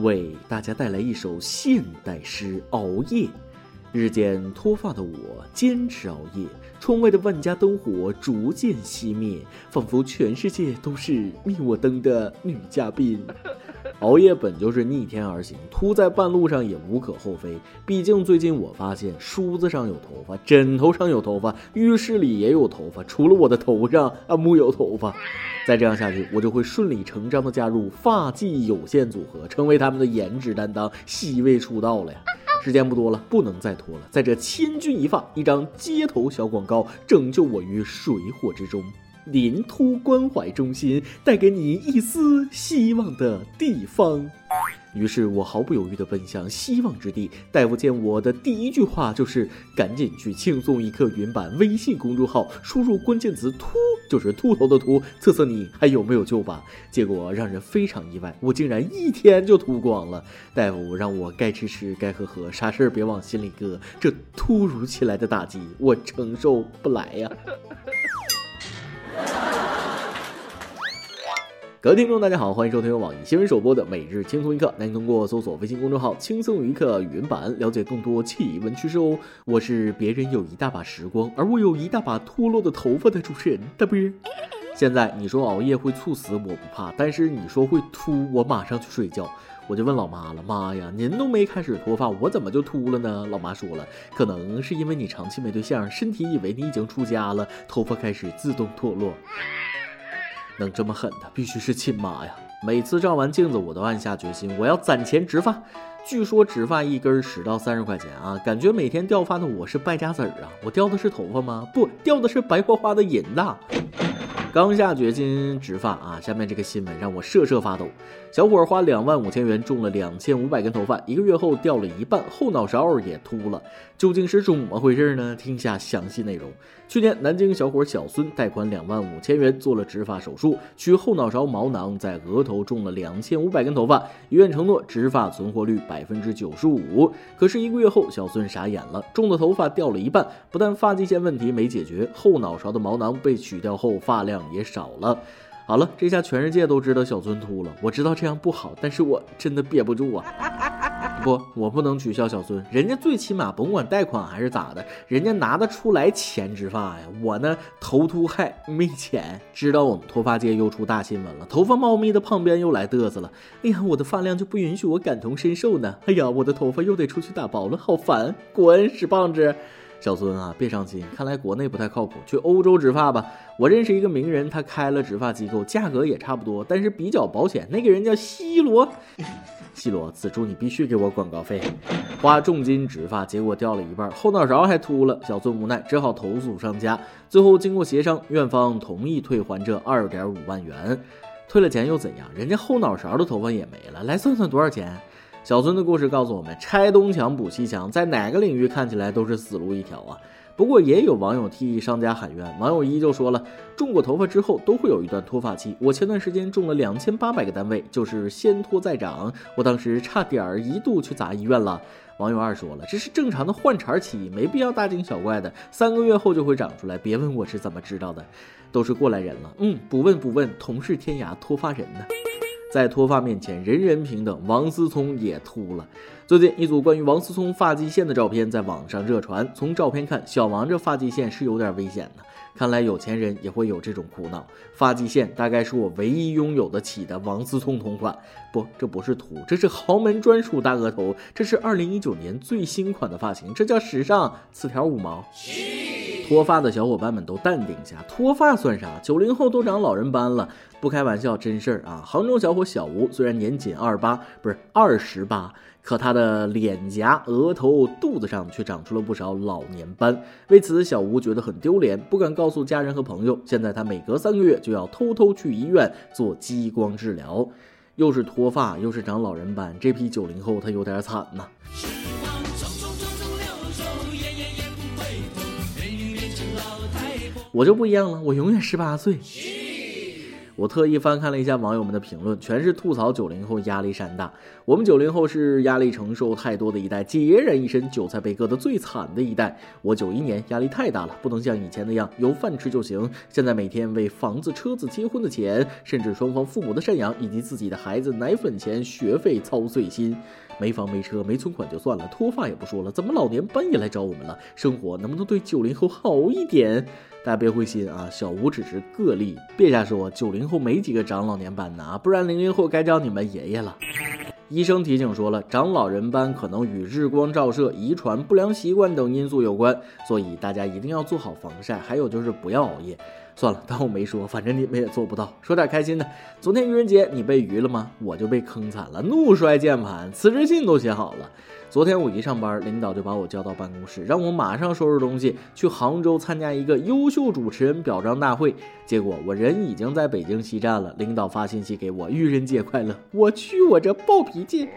为大家带来一首现代诗《熬夜》。日渐脱发的我坚持熬夜，窗外的万家灯火逐渐熄灭，仿佛全世界都是灭我灯的女嘉宾。熬夜本就是逆天而行，秃在半路上也无可厚非。毕竟最近我发现，梳子上有头发，枕头上有头发，浴室里也有头发，除了我的头上啊木有头发。再这样下去，我就会顺理成章的加入发髻有限组合，成为他们的颜值担当，C 位出道了呀！时间不多了，不能再拖了。在这千钧一发，一张街头小广告拯救我于水火之中。临秃关怀中心，带给你一丝希望的地方。于是我毫不犹豫地奔向希望之地。大夫见我的第一句话就是：“赶紧去轻松一刻云版微信公众号，输入关键词‘秃’，就是秃头的秃，测测你还有没有救吧。”结果让人非常意外，我竟然一天就秃光了。大夫让我该吃吃，该喝喝，啥事儿别往心里搁。这突如其来的打击，我承受不来呀。各位听众，大家好，欢迎收听由网易新闻首播的《每日轻松一刻》，您通过搜索微信公众号“轻松一刻”语音版了解更多气温趋势哦。我是别人有一大把时光，而我有一大把脱落的头发的主持人大波。现在你说熬夜会猝死，我不怕；但是你说会秃，我马上去睡觉。我就问老妈了：“妈呀，您都没开始脱发，我怎么就秃了呢？”老妈说了：“可能是因为你长期没对象，身体以为你已经出家了，头发开始自动脱落。”能这么狠的，必须是亲妈呀！每次照完镜子，我都暗下决心，我要攒钱植发。据说植发一根十到三十块钱啊，感觉每天掉发的我是败家子儿啊！我掉的是头发吗？不，掉的是白花花的银呐！刚下决心植发啊，下面这个新闻让我瑟瑟发抖。小伙花两万五千元种了两千五百根头发，一个月后掉了一半，后脑勺也秃了，究竟是怎么回事呢？听下详细内容。去年，南京小伙小孙贷款两万五千元做了植发手术，取后脑勺毛囊，在额头种了两千五百根头发，医院承诺植发存活率百分之九十五。可是一个月后，小孙傻眼了，种的头发掉了一半，不但发际线问题没解决，后脑勺的毛囊被取掉后，发量也少了。好了，这下全世界都知道小孙秃了。我知道这样不好，但是我真的憋不住啊！不，我不能取笑小孙，人家最起码甭管贷款还是咋的，人家拿得出来钱植发呀。我呢，头秃还没钱。知道我们脱发界又出大新闻了，头发茂密的胖边又来嘚瑟了。哎呀，我的发量就不允许我感同身受呢。哎呀，我的头发又得出去打包了，好烦！滚，屎棒子！小孙啊，别伤心，看来国内不太靠谱，去欧洲植发吧。我认识一个名人，他开了植发机构，价格也差不多，但是比较保险。那个人叫西罗，西罗，此处你必须给我广告费。花重金植发，结果掉了一半，后脑勺还秃了。小孙无奈，只好投诉商家。最后经过协商，院方同意退还这二点五万元。退了钱又怎样？人家后脑勺的头发也没了。来算算多少钱？小孙的故事告诉我们：拆东墙补西墙，在哪个领域看起来都是死路一条啊！不过也有网友替商家喊冤，网友一就说了：种过头发之后都会有一段脱发期，我前段时间种了两千八百个单位，就是先脱再长，我当时差点儿一度去砸医院了。网友二说了：这是正常的换茬期，没必要大惊小怪的，三个月后就会长出来，别问我是怎么知道的，都是过来人了。嗯，不问不问，同是天涯脱发人呢。在脱发面前，人人平等。王思聪也秃了。最近，一组关于王思聪发际线的照片在网上热传。从照片看，小王这发际线是有点危险的。看来有钱人也会有这种苦恼。发际线大概是我唯一拥有得起的王思聪同款。不，这不是秃，这是豪门专属大额头。这是二零一九年最新款的发型，这叫时尚。四条五毛。脱发的小伙伴们都淡定一下，脱发算啥？九零后都长老人斑了，不开玩笑，真事儿啊！杭州小伙小吴虽然年仅二八，不是二十八，可他的脸颊、额头、肚子上却长出了不少老年斑。为此，小吴觉得很丢脸，不敢告诉家人和朋友。现在他每隔三个月就要偷偷去医院做激光治疗。又是脱发，又是长老人斑，这批九零后他有点惨呐。我就不一样了，我永远十八岁。我特意翻看了一下网友们的评论，全是吐槽九零后压力山大。我们九零后是压力承受太多的一代，孑然一身，韭菜被割得最惨的一代。我九一年压力太大了，不能像以前那样有饭吃就行。现在每天为房子、车子、结婚的钱，甚至双方父母的赡养，以及自己的孩子奶粉钱、学费操碎心。没房没车没存款就算了，脱发也不说了，怎么老年斑也来找我们了？生活能不能对九零后好一点？大家别灰心啊，小吴只是个例，别瞎说。九零后没几个长老年斑的啊，不然零零后该叫你们爷爷了。医生提醒说了，长老人斑可能与日光照射、遗传、不良习惯等因素有关，所以大家一定要做好防晒，还有就是不要熬夜。算了，当我没说，反正你们也做不到。说点开心的，昨天愚人节你被愚了吗？我就被坑惨了，怒摔键盘，辞职信都写好了。昨天我一上班，领导就把我叫到办公室，让我马上收拾东西去杭州参加一个优秀主持人表彰大会。结果我人已经在北京西站了，领导发信息给我，愚人节快乐。我去，我这暴脾气，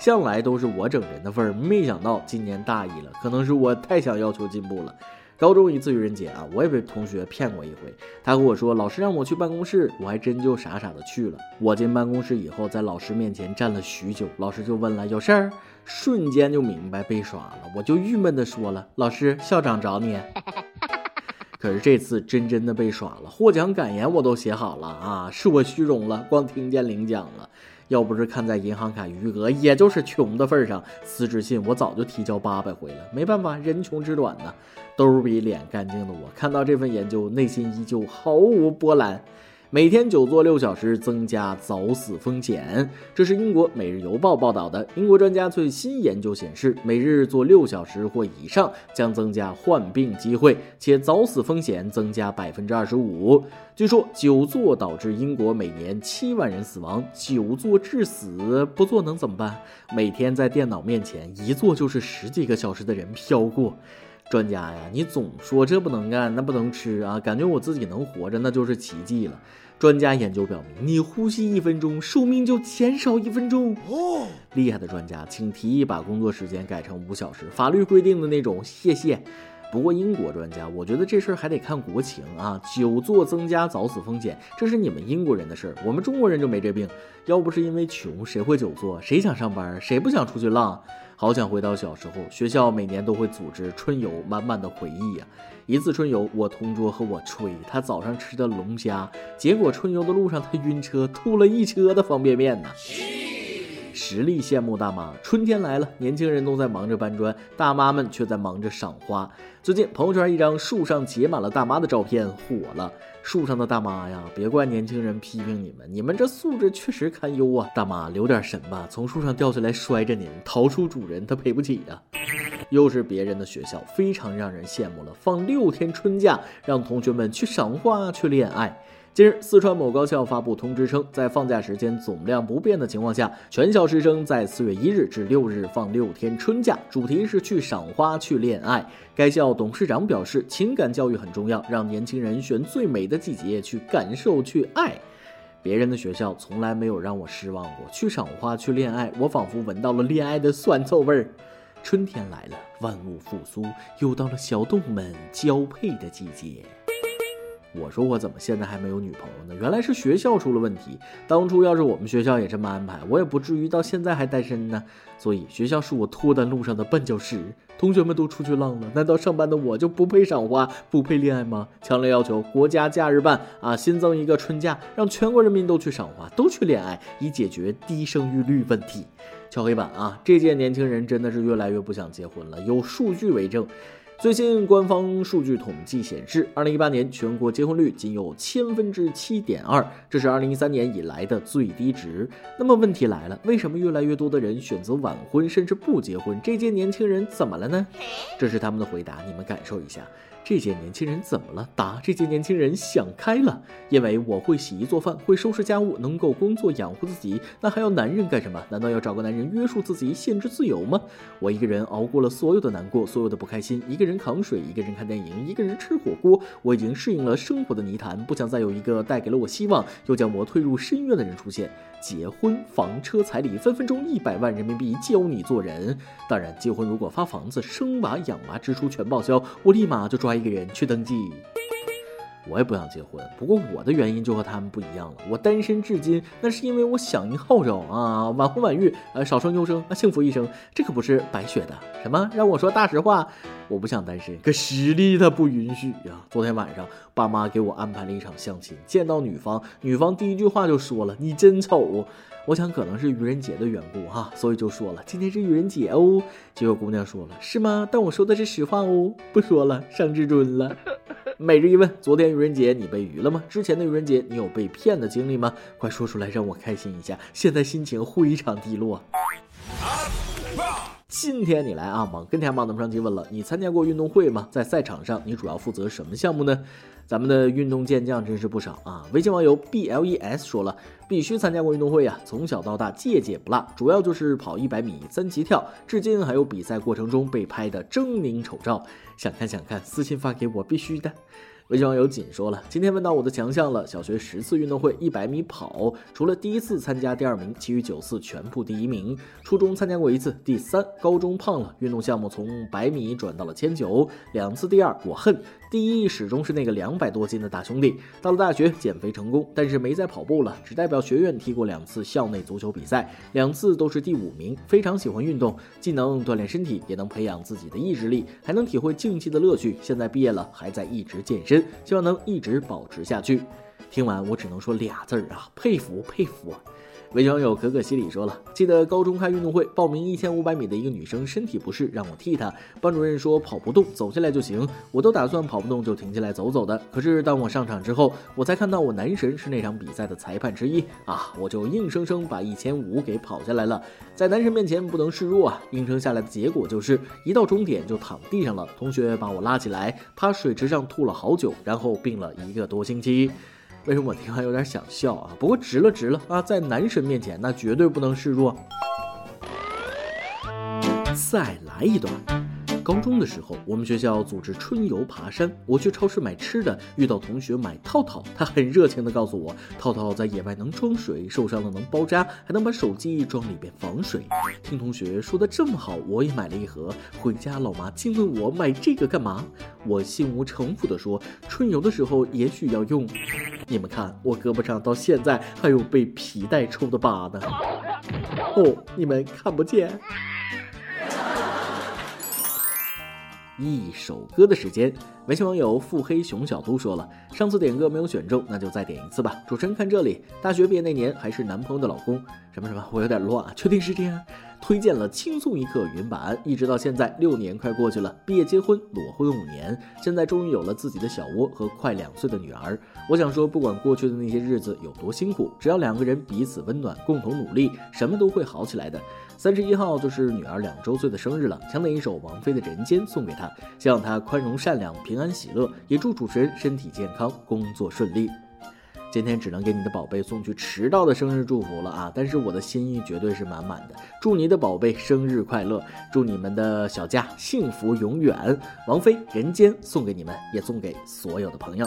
向来都是我整人的份儿，没想到今年大意了，可能是我太想要求进步了。高中一次愚人节啊，我也被同学骗过一回。他和我说，老师让我去办公室，我还真就傻傻的去了。我进办公室以后，在老师面前站了许久，老师就问了有事儿，瞬间就明白被耍了，我就郁闷的说了，老师校长找你。可是这次真真的被耍了，获奖感言我都写好了啊，是我虚荣了，光听见领奖了。要不是看在银行卡余额，也就是穷的份上，辞职信我早就提交八百回了。没办法，人穷志短呐，兜比脸干净的我，看到这份研究，内心依旧毫无波澜。每天久坐六小时，增加早死风险。这是英国《每日邮报》报道的。英国专家最新研究显示，每日坐六小时或以上将增加患病机会，且早死风险增加百分之二十五。据说久坐导致英国每年七万人死亡。久坐致死，不坐能怎么办？每天在电脑面前一坐就是十几个小时的人飘过。专家呀，你总说这不能干，那不能吃啊，感觉我自己能活着那就是奇迹了。专家研究表明，你呼吸一分钟，寿命就减少一分钟。哦，厉害的专家，请提议把工作时间改成五小时，法律规定的那种。谢谢。不过英国专家，我觉得这事儿还得看国情啊。久坐增加早死风险，这是你们英国人的事儿，我们中国人就没这病。要不是因为穷，谁会久坐？谁想上班？谁不想出去浪？好想回到小时候，学校每年都会组织春游，满满的回忆呀。一次春游，我同桌和我吹，他早上吃的龙虾，结果春游的路上他晕车，吐了一车的方便面呢。实力羡慕大妈，春天来了，年轻人都在忙着搬砖，大妈们却在忙着赏花。最近朋友圈一张树上结满了大妈的照片火了，树上的大妈呀，别怪年轻人批评你们，你们这素质确实堪忧啊！大妈留点神吧，从树上掉下来摔着您，逃出主人他赔不起呀。又是别人的学校，非常让人羡慕了，放六天春假，让同学们去赏花去恋爱。近日，四川某高校发布通知称，在放假时间总量不变的情况下，全校师生在四月一日至六日放六天春假，主题是去赏花、去恋爱。该校董事长表示，情感教育很重要，让年轻人选最美的季节去感受、去爱。别人的学校从来没有让我失望过，去赏花、去恋爱，我仿佛闻到了恋爱的酸臭味儿。春天来了，万物复苏，又到了小动物们交配的季节。我说我怎么现在还没有女朋友呢？原来是学校出了问题。当初要是我们学校也这么安排，我也不至于到现在还单身呢。所以学校是我脱单路上的绊脚石。同学们都出去浪了，难道上班的我就不配赏花、不配恋爱吗？强烈要求国家假日办啊，新增一个春假，让全国人民都去赏花、都去恋爱，以解决低生育率问题。敲黑板啊！这届年轻人真的是越来越不想结婚了，有数据为证。最新官方数据统计显示，二零一八年全国结婚率仅有千分之七点二，这是二零一三年以来的最低值。那么问题来了，为什么越来越多的人选择晚婚，甚至不结婚？这届年轻人怎么了呢？这是他们的回答，你们感受一下。这些年轻人怎么了？答：这些年轻人想开了，因为我会洗衣做饭，会收拾家务，能够工作养活自己，那还要男人干什么？难道要找个男人约束自己，限制自由吗？我一个人熬过了所有的难过，所有的不开心，一个人扛水，一个人看电影，一个人吃火锅，我已经适应了生活的泥潭，不想再有一个带给了我希望，又将我推入深渊的人出现。结婚房车彩礼分分钟一百万人民币教你做人。当然，结婚如果发房子、生娃养娃支出全报销，我立马就抓一个人去登记。我也不想结婚，不过我的原因就和他们不一样了。我单身至今，那是因为我响应号召啊，晚婚晚育，呃，少生优生，幸福一生，这可不是白学的。什么？让我说大实话？我不想单身，可实力它不允许呀。昨天晚上，爸妈给我安排了一场相亲，见到女方，女方第一句话就说了：“你真丑。”我想可能是愚人节的缘故哈，所以就说了：“今天是愚人节哦。”结果姑娘说了：“是吗？但我说的是实话哦，不说了，上至尊了。”每日一问：昨天愚人节你被愚了吗？之前的愚人节你有被骗的经历吗？快说出来让我开心一下。现在心情非常低落。今天你来啊，往跟天网的上提问了：你参加过运动会吗？在赛场上你主要负责什么项目呢？咱们的运动健将真是不少啊！微信网友 B L E S 说了，必须参加过运动会呀，从小到大届届不落，主要就是跑一百米、三级跳，至今还有比赛过程中被拍的狰狞丑照，想看想看，私信发给我，必须的。微信网友锦说了，今天问到我的强项了。小学十次运动会，一百米跑，除了第一次参加第二名，其余九次全部第一名。初中参加过一次，第三。高中胖了，运动项目从百米转到了千九，两次第二，我恨。第一始终是那个两百多斤的大兄弟。到了大学减肥成功，但是没再跑步了，只代表学院踢过两次校内足球比赛，两次都是第五名。非常喜欢运动，既能锻炼身体，也能培养自己的意志力，还能体会竞技的乐趣。现在毕业了，还在一直健身，希望能一直保持下去。听完我只能说俩字儿啊，佩服佩服。信网友可可西里说了，记得高中开运动会，报名一千五百米的一个女生身体不适，让我替她。班主任说跑不动，走下来就行。我都打算跑不动就停下来走走的。可是当我上场之后，我才看到我男神是那场比赛的裁判之一啊！我就硬生生把一千五给跑下来了。在男神面前不能示弱啊！硬撑下来的结果就是一到终点就躺地上了。同学把我拉起来，趴水池上吐了好久，然后病了一个多星期。为什么我听完有点想笑啊？不过值了值了啊，在男神面前那绝对不能示弱。再来一段。高中的时候，我们学校组织春游爬山，我去超市买吃的，遇到同学买套套，他很热情的告诉我，套套在野外能装水，受伤了能包扎，还能把手机装里边防水。听同学说的这么好，我也买了一盒。回家老妈惊问我买这个干嘛？我心无城府的说，春游的时候也许要用。你们看，我胳膊上到现在还有被皮带抽的疤呢。哦，你们看不见。一首歌的时间，微信网友腹黑熊小都说了，上次点歌没有选中，那就再点一次吧。主持人看这里，大学毕业那年还是男朋友的老公，什么什么，我有点乱啊，确定是这样？推荐了轻松一刻原版，一直到现在六年快过去了，毕业结婚裸婚五年，现在终于有了自己的小窝和快两岁的女儿。我想说，不管过去的那些日子有多辛苦，只要两个人彼此温暖，共同努力，什么都会好起来的。三十一号就是女儿两周岁的生日了，想点一首王菲的《人间》送给她，希望她宽容善良、平安喜乐，也祝主持人身体健康、工作顺利。今天只能给你的宝贝送去迟到的生日祝福了啊！但是我的心意绝对是满满的，祝你的宝贝生日快乐，祝你们的小家幸福永远。王菲《人间》送给你们，也送给所有的朋友。